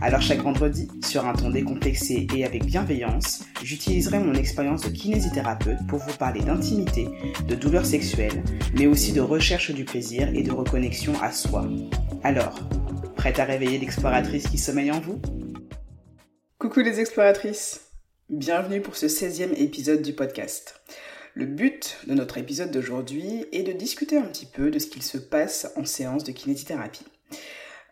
Alors chaque vendredi, sur un ton décomplexé et avec bienveillance, j'utiliserai mon expérience de kinésithérapeute pour vous parler d'intimité, de douleurs sexuelles, mais aussi de recherche du plaisir et de reconnexion à soi. Alors, prête à réveiller l'exploratrice qui sommeille en vous? Coucou les exploratrices Bienvenue pour ce 16e épisode du podcast. Le but de notre épisode d'aujourd'hui est de discuter un petit peu de ce qu'il se passe en séance de kinésithérapie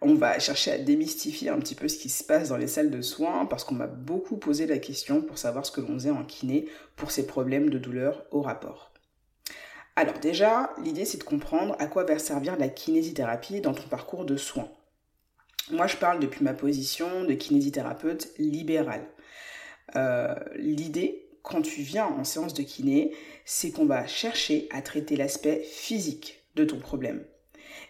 on va chercher à démystifier un petit peu ce qui se passe dans les salles de soins parce qu'on m'a beaucoup posé la question pour savoir ce que l'on faisait en kiné pour ces problèmes de douleur au rapport. Alors déjà, l'idée c'est de comprendre à quoi va servir la kinésithérapie dans ton parcours de soins. Moi je parle depuis ma position de kinésithérapeute libérale. Euh, l'idée quand tu viens en séance de kiné, c'est qu'on va chercher à traiter l'aspect physique de ton problème.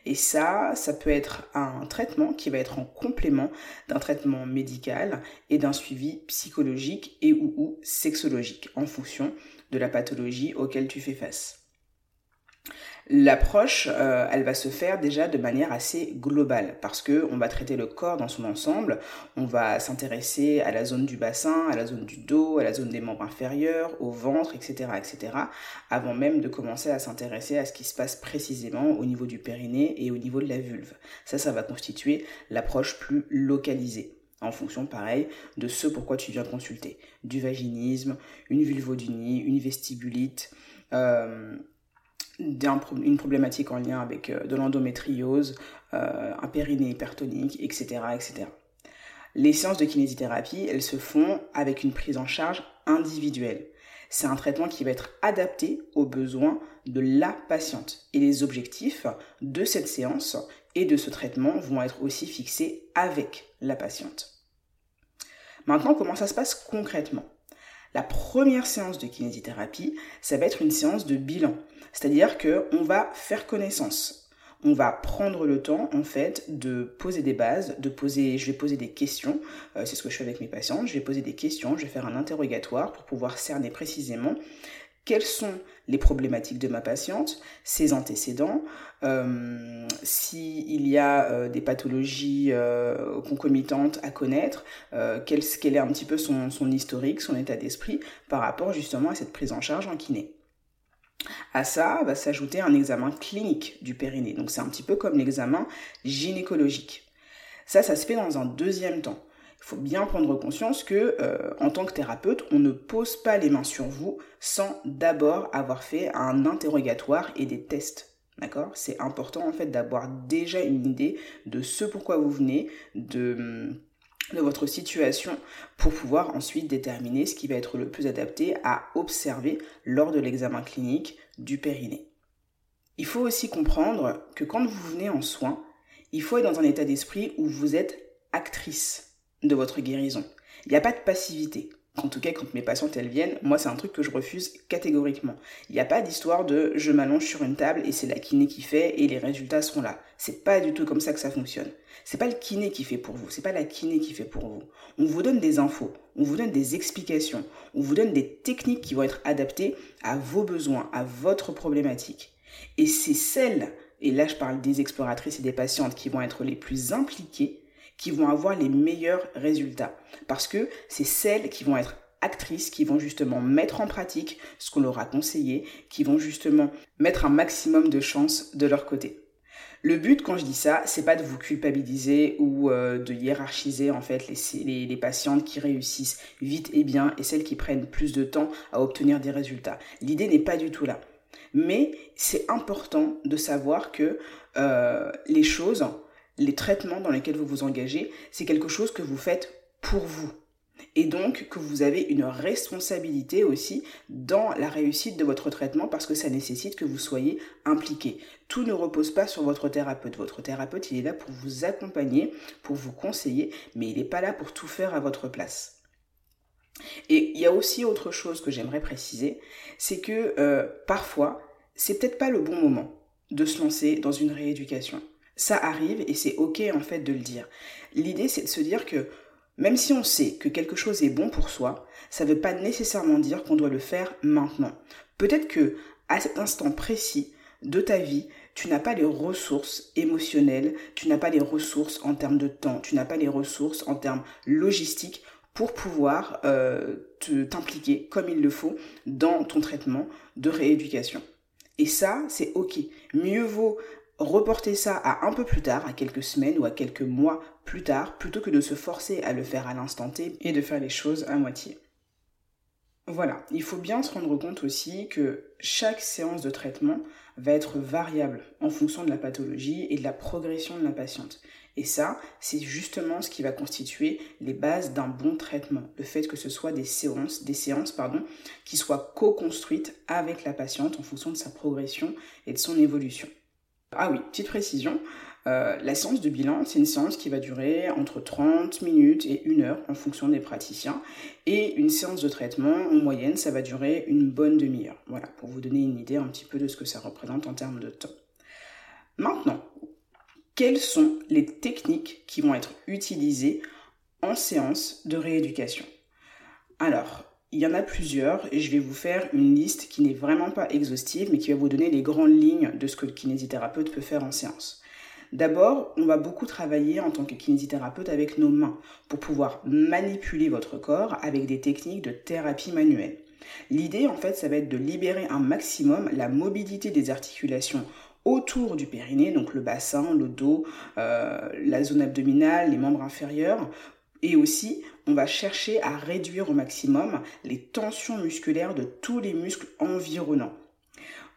Et ça, ça peut être un traitement qui va être en complément d'un traitement médical et d'un suivi psychologique et ou, sexologique en fonction de la pathologie auquel tu fais face. L'approche, euh, elle va se faire déjà de manière assez globale parce que on va traiter le corps dans son ensemble. On va s'intéresser à la zone du bassin, à la zone du dos, à la zone des membres inférieurs, au ventre, etc., etc. Avant même de commencer à s'intéresser à ce qui se passe précisément au niveau du périnée et au niveau de la vulve. Ça, ça va constituer l'approche plus localisée en fonction, pareil, de ce pourquoi tu viens consulter. Du vaginisme, une vulvodynie, une vestibulite. Euh, une problématique en lien avec euh, de l'endométriose, euh, un périnée hypertonique, etc., etc. Les séances de kinésithérapie, elles se font avec une prise en charge individuelle. C'est un traitement qui va être adapté aux besoins de la patiente. Et les objectifs de cette séance et de ce traitement vont être aussi fixés avec la patiente. Maintenant, comment ça se passe concrètement? La première séance de kinésithérapie, ça va être une séance de bilan. C'est-à-dire qu'on va faire connaissance. On va prendre le temps, en fait, de poser des bases, de poser, je vais poser des questions. Euh, c'est ce que je fais avec mes patientes. Je vais poser des questions, je vais faire un interrogatoire pour pouvoir cerner précisément quelles sont les problématiques de ma patiente, ses antécédents, euh, s'il y a euh, des pathologies euh, concomitantes à connaître, quel, est un petit peu son, son historique, son état d'esprit par rapport justement à cette prise en charge en kiné. À ça va s'ajouter un examen clinique du périnée. Donc c'est un petit peu comme l'examen gynécologique. Ça, ça se fait dans un deuxième temps. Il faut bien prendre conscience que, euh, en tant que thérapeute, on ne pose pas les mains sur vous sans d'abord avoir fait un interrogatoire et des tests. D'accord? C'est important en fait d'avoir déjà une idée de ce pourquoi vous venez, de, de votre situation, pour pouvoir ensuite déterminer ce qui va être le plus adapté à observer lors de l'examen clinique du périnée. Il faut aussi comprendre que quand vous venez en soins, il faut être dans un état d'esprit où vous êtes actrice de votre guérison. Il n'y a pas de passivité. En tout cas, quand mes patientes elles viennent, moi c'est un truc que je refuse catégoriquement. Il n'y a pas d'histoire de je m'allonge sur une table et c'est la kiné qui fait et les résultats seront là. C'est pas du tout comme ça que ça fonctionne. C'est pas le kiné qui fait pour vous, c'est pas la kiné qui fait pour vous. On vous donne des infos, on vous donne des explications, on vous donne des techniques qui vont être adaptées à vos besoins, à votre problématique. Et c'est celles, et là je parle des exploratrices et des patientes qui vont être les plus impliquées qui vont avoir les meilleurs résultats. Parce que c'est celles qui vont être actrices, qui vont justement mettre en pratique ce qu'on leur a conseillé, qui vont justement mettre un maximum de chance de leur côté. Le but, quand je dis ça, c'est pas de vous culpabiliser ou euh, de hiérarchiser en fait les, les, patientes qui réussissent vite et bien et celles qui prennent plus de temps à obtenir des résultats. L'idée n'est pas du tout là. Mais c'est important de savoir que euh, les choses les traitements dans lesquels vous vous engagez, c'est quelque chose que vous faites pour vous. Et donc que vous avez une responsabilité aussi dans la réussite de votre traitement parce que ça nécessite que vous soyez impliqué. Tout ne repose pas sur votre thérapeute. Votre thérapeute, il est là pour vous accompagner, pour vous conseiller, mais il n'est pas là pour tout faire à votre place. Et il y a aussi autre chose que j'aimerais préciser, c'est que euh, parfois, c'est peut-être pas le bon moment de se lancer dans une rééducation. Ça arrive et c'est ok en fait de le dire. L'idée c'est de se dire que même si on sait que quelque chose est bon pour soi, ça ne veut pas nécessairement dire qu'on doit le faire maintenant. Peut-être que à cet instant précis de ta vie, tu n'as pas les ressources émotionnelles, tu n'as pas les ressources en termes de temps, tu n'as pas les ressources en termes logistiques pour pouvoir euh, t'impliquer comme il le faut dans ton traitement de rééducation. Et ça, c'est ok. Mieux vaut reporter ça à un peu plus tard, à quelques semaines ou à quelques mois plus tard, plutôt que de se forcer à le faire à l'instant T et de faire les choses à moitié. Voilà, il faut bien se rendre compte aussi que chaque séance de traitement va être variable en fonction de la pathologie et de la progression de la patiente. Et ça, c'est justement ce qui va constituer les bases d'un bon traitement. Le fait que ce soit des séances, des séances pardon, qui soient co-construites avec la patiente en fonction de sa progression et de son évolution. Ah oui, petite précision, euh, la séance de bilan, c'est une séance qui va durer entre 30 minutes et 1 heure en fonction des praticiens. Et une séance de traitement, en moyenne, ça va durer une bonne demi-heure. Voilà, pour vous donner une idée un petit peu de ce que ça représente en termes de temps. Maintenant, quelles sont les techniques qui vont être utilisées en séance de rééducation? Alors, il y en a plusieurs et je vais vous faire une liste qui n'est vraiment pas exhaustive mais qui va vous donner les grandes lignes de ce que le kinésithérapeute peut faire en séance. D'abord, on va beaucoup travailler en tant que kinésithérapeute avec nos mains pour pouvoir manipuler votre corps avec des techniques de thérapie manuelle. L'idée, en fait, ça va être de libérer un maximum la mobilité des articulations autour du périnée, donc le bassin, le dos, euh, la zone abdominale, les membres inférieurs. Et aussi, on va chercher à réduire au maximum les tensions musculaires de tous les muscles environnants.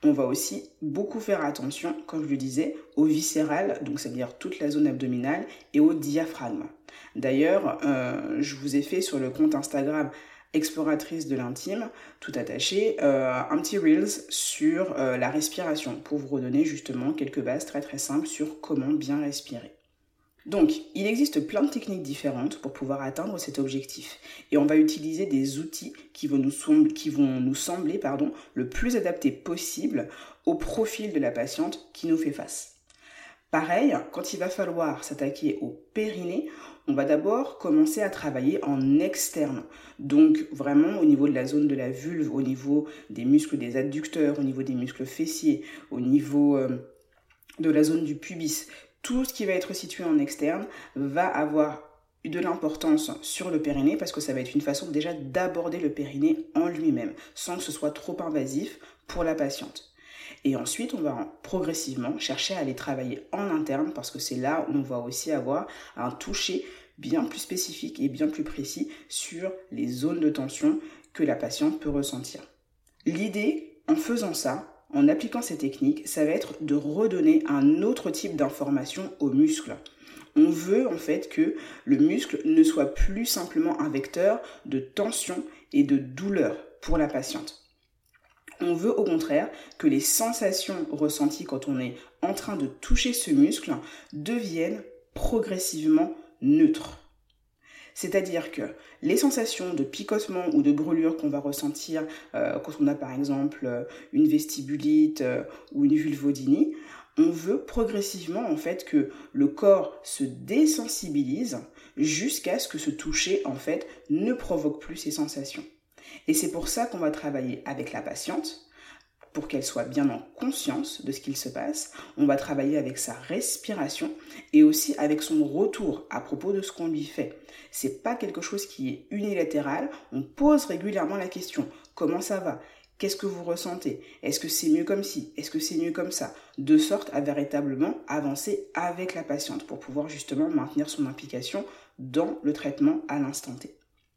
On va aussi beaucoup faire attention, comme je le disais, au viscéral, donc c'est-à-dire toute la zone abdominale, et au diaphragme. D'ailleurs, euh, je vous ai fait sur le compte Instagram exploratrice de l'intime, tout attaché, euh, un petit reels sur euh, la respiration pour vous redonner justement quelques bases très très simples sur comment bien respirer. Donc, il existe plein de techniques différentes pour pouvoir atteindre cet objectif. Et on va utiliser des outils qui vont nous, sembler pardon, le plus adaptés possible au profil de la patiente qui nous fait face. Pareil, quand il va falloir s'attaquer au périnée, on va d'abord commencer à travailler en externe. Donc vraiment au niveau de la zone de la vulve, au niveau des muscles des adducteurs, au niveau des muscles fessiers, au niveau euh, de la zone du pubis, tout ce qui va être situé en externe va avoir de l'importance sur le périnée parce que ça va être une façon déjà d'aborder le périnée en lui-même sans que ce soit trop invasif pour la patiente. Et ensuite, on va progressivement chercher à aller travailler en interne parce que c'est là où on va aussi avoir un toucher bien plus spécifique et bien plus précis sur les zones de tension que la patiente peut ressentir. L'idée, en faisant ça, en appliquant ces techniques, ça va être de redonner un autre type d'information au muscle. On veut en fait que le muscle ne soit plus simplement un vecteur de tension et de douleur pour la patiente. On veut au contraire que les sensations ressenties quand on est en train de toucher ce muscle deviennent progressivement neutres. C'est-à-dire que les sensations de picotement ou de brûlure qu'on va ressentir euh, quand on a par exemple euh, une vestibulite euh, ou une vulvodynie, on veut progressivement en fait que le corps se désensibilise jusqu'à ce que ce toucher en fait ne provoque plus ces sensations. Et c'est pour ça qu'on va travailler avec la patiente pour qu'elle soit bien en conscience de ce qu'il se passe. On va travailler avec sa respiration et aussi avec son retour à propos de ce qu'on lui fait. C'est pas quelque chose qui est unilatéral. On pose régulièrement la question comment ça va? Qu'est-ce que vous ressentez? Est-ce que c'est mieux comme ci? Est-ce que c'est mieux comme ça? De sorte à véritablement avancer avec la patiente pour pouvoir justement maintenir son implication dans le traitement à l'instant T.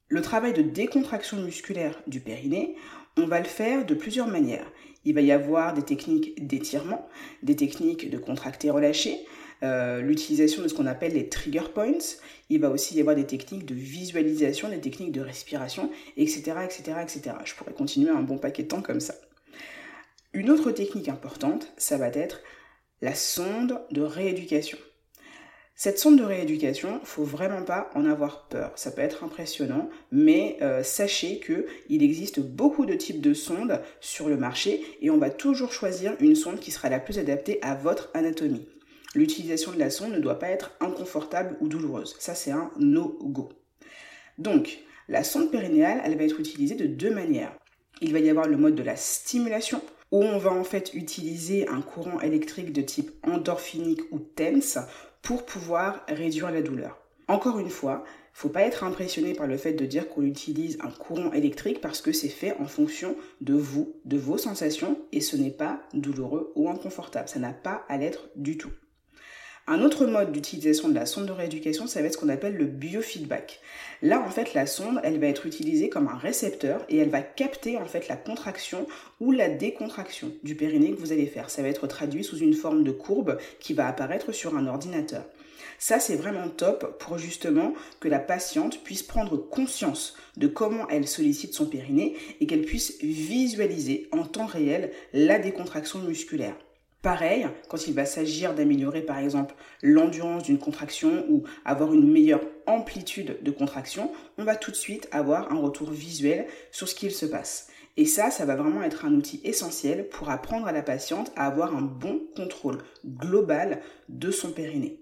Le travail de décontraction musculaire du périnée, on va le faire de plusieurs manières. Il va y avoir des techniques d'étirement, des techniques de contracter-relâcher, euh, l'utilisation de ce qu'on appelle les trigger points. Il va aussi y avoir des techniques de visualisation, des techniques de respiration, etc., etc., etc. Je pourrais continuer un bon paquet de temps comme ça. Une autre technique importante, ça va être la sonde de rééducation. Cette sonde de rééducation, faut vraiment pas en avoir peur. Ça peut être impressionnant, mais euh, sachez que il existe beaucoup de types de sondes sur le marché et on va toujours choisir une sonde qui sera la plus adaptée à votre anatomie. L'utilisation de la sonde ne doit pas être inconfortable ou douloureuse. Ça, c'est un no-go. Donc, la sonde périnéale, elle va être utilisée de deux manières. Il va y avoir le mode de la stimulation, où on va en fait utiliser un courant électrique de type endorphinique ou TENS pour pouvoir réduire la douleur. Encore une fois, faut pas être impressionné par le fait de dire qu'on utilise un courant électrique parce que c'est fait en fonction de vous, de vos sensations et ce n'est pas douloureux ou inconfortable. Ça n'a pas à l'être du tout. Un autre mode d'utilisation de la sonde de rééducation, ça va être ce qu'on appelle le biofeedback. Là, en fait, la sonde, elle va être utilisée comme un récepteur et elle va capter en fait la contraction ou la décontraction du périnée que vous allez faire. Ça va être traduit sous une forme de courbe qui va apparaître sur un ordinateur. Ça, c'est vraiment top pour justement que la patiente puisse prendre conscience de comment elle sollicite son périnée et qu'elle puisse visualiser en temps réel la décontraction musculaire. Pareil, quand il va s'agir d'améliorer par exemple l'endurance d'une contraction ou avoir une meilleure amplitude de contraction, on va tout de suite avoir un retour visuel sur ce qu'il se passe. Et ça, ça va vraiment être un outil essentiel pour apprendre à la patiente à avoir un bon contrôle global de son périnée.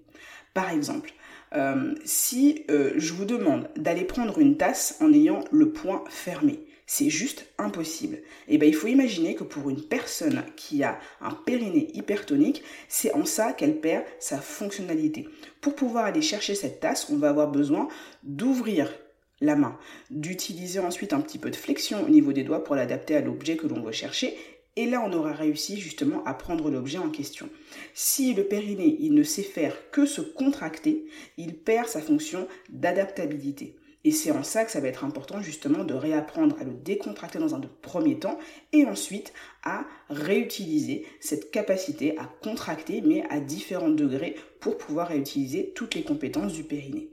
Par exemple, euh, si euh, je vous demande d'aller prendre une tasse en ayant le poing fermé, c'est juste impossible. Et eh ben il faut imaginer que pour une personne qui a un périnée hypertonique, c'est en ça qu'elle perd sa fonctionnalité. Pour pouvoir aller chercher cette tasse, on va avoir besoin d'ouvrir la main, d'utiliser ensuite un petit peu de flexion au niveau des doigts pour l'adapter à l'objet que l'on veut chercher et là, on aura réussi justement à prendre l'objet en question. Si le périnée, il ne sait faire que se contracter, il perd sa fonction d'adaptabilité. Et c'est en ça que ça va être important justement de réapprendre à le décontracter dans un premier temps et ensuite à réutiliser cette capacité à contracter mais à différents degrés pour pouvoir réutiliser toutes les compétences du périnée.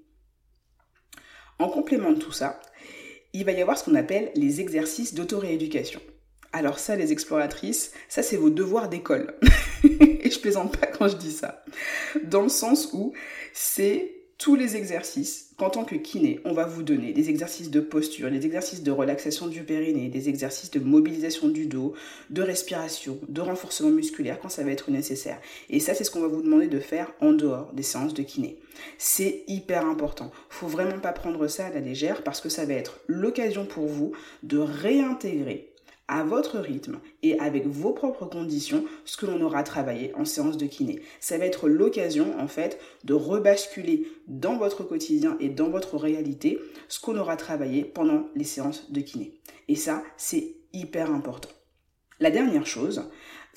En complément de tout ça, il va y avoir ce qu'on appelle les exercices d'autorééducation. Alors ça, les exploratrices, ça c'est vos devoirs d'école. Et je plaisante pas quand je dis ça. Dans le sens où c'est tous les exercices qu'en tant que kiné, on va vous donner, des exercices de posture, des exercices de relaxation du périnée, des exercices de mobilisation du dos, de respiration, de renforcement musculaire quand ça va être nécessaire. Et ça, c'est ce qu'on va vous demander de faire en dehors des séances de kiné. C'est hyper important. Faut vraiment pas prendre ça à la légère parce que ça va être l'occasion pour vous de réintégrer à votre rythme et avec vos propres conditions ce que l'on aura travaillé en séance de kiné. Ça va être l'occasion en fait de rebasculer dans votre quotidien et dans votre réalité ce qu'on aura travaillé pendant les séances de kiné. Et ça, c'est hyper important. La dernière chose,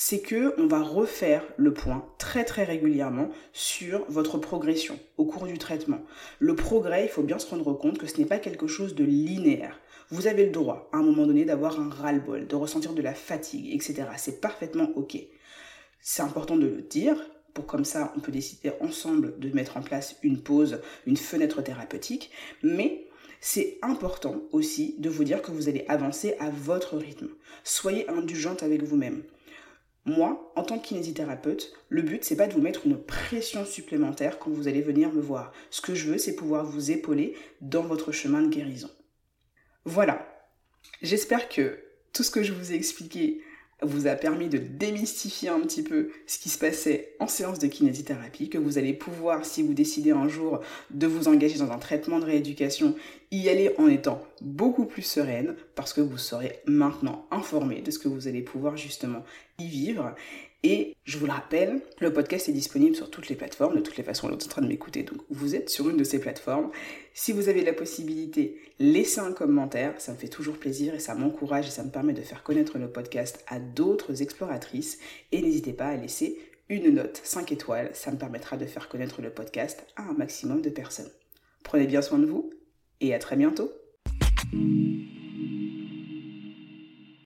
c'est que on va refaire le point très très régulièrement sur votre progression au cours du traitement. Le progrès, il faut bien se rendre compte que ce n'est pas quelque chose de linéaire. Vous avez le droit, à un moment donné, d'avoir un ras-le-bol, de ressentir de la fatigue, etc. C'est parfaitement OK. C'est important de le dire, pour comme ça, on peut décider ensemble de mettre en place une pause, une fenêtre thérapeutique, mais c'est important aussi de vous dire que vous allez avancer à votre rythme. Soyez indulgente avec vous-même. Moi, en tant que kinésithérapeute, le but, c'est pas de vous mettre une pression supplémentaire quand vous allez venir me voir. Ce que je veux, c'est pouvoir vous épauler dans votre chemin de guérison. Voilà. J'espère que tout ce que je vous ai expliqué vous a permis de démystifier un petit peu ce qui se passait en séance de kinésithérapie, que vous allez pouvoir, si vous décidez un jour de vous engager dans un traitement de rééducation, y aller en étant beaucoup plus sereine, parce que vous serez maintenant informé de ce que vous allez pouvoir justement y vivre. Et je vous le rappelle, le podcast est disponible sur toutes les plateformes. De toutes les façons, vous êtes en train de m'écouter, donc vous êtes sur une de ces plateformes. Si vous avez la possibilité, laissez un commentaire. Ça me fait toujours plaisir et ça m'encourage et ça me permet de faire connaître le podcast à d'autres exploratrices. Et n'hésitez pas à laisser une note 5 étoiles. Ça me permettra de faire connaître le podcast à un maximum de personnes. Prenez bien soin de vous et à très bientôt.